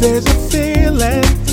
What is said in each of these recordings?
There's a feeling.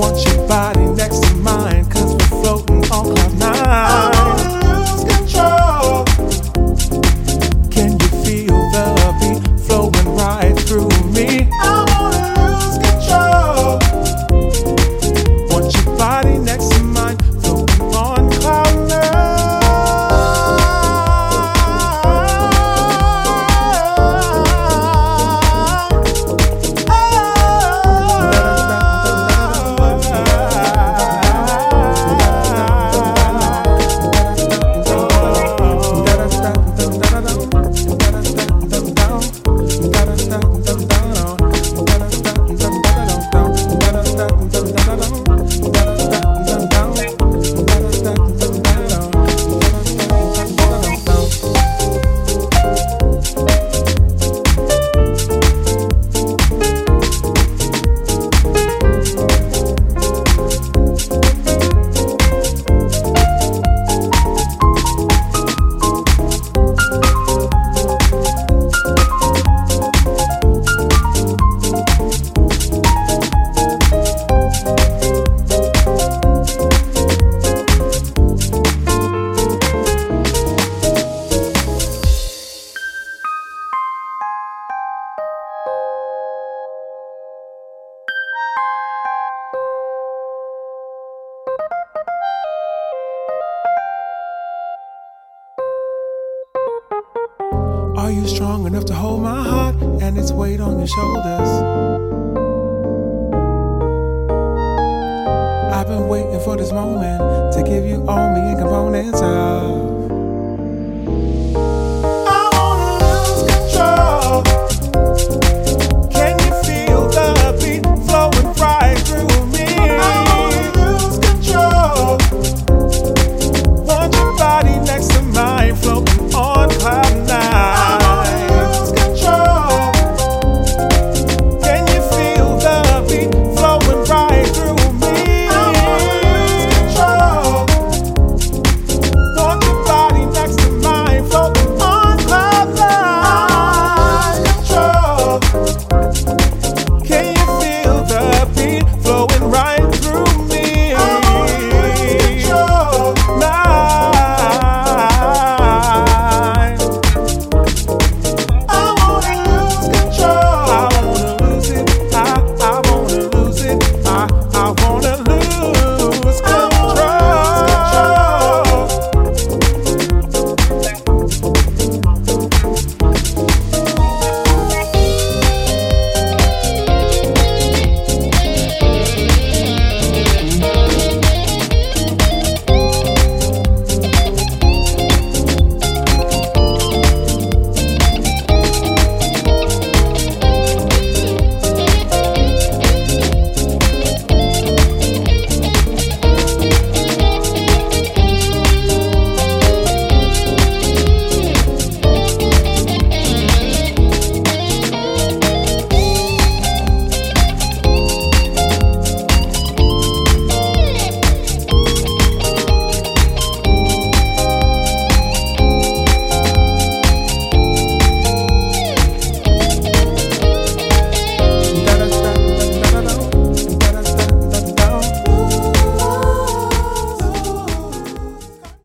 want your body next to mine, cause we're floating on cloud nine. Can you feel the beat flowing right through me? Are you strong enough to hold my heart and its weight on your shoulders? I've been waiting for this moment to give you all me and components.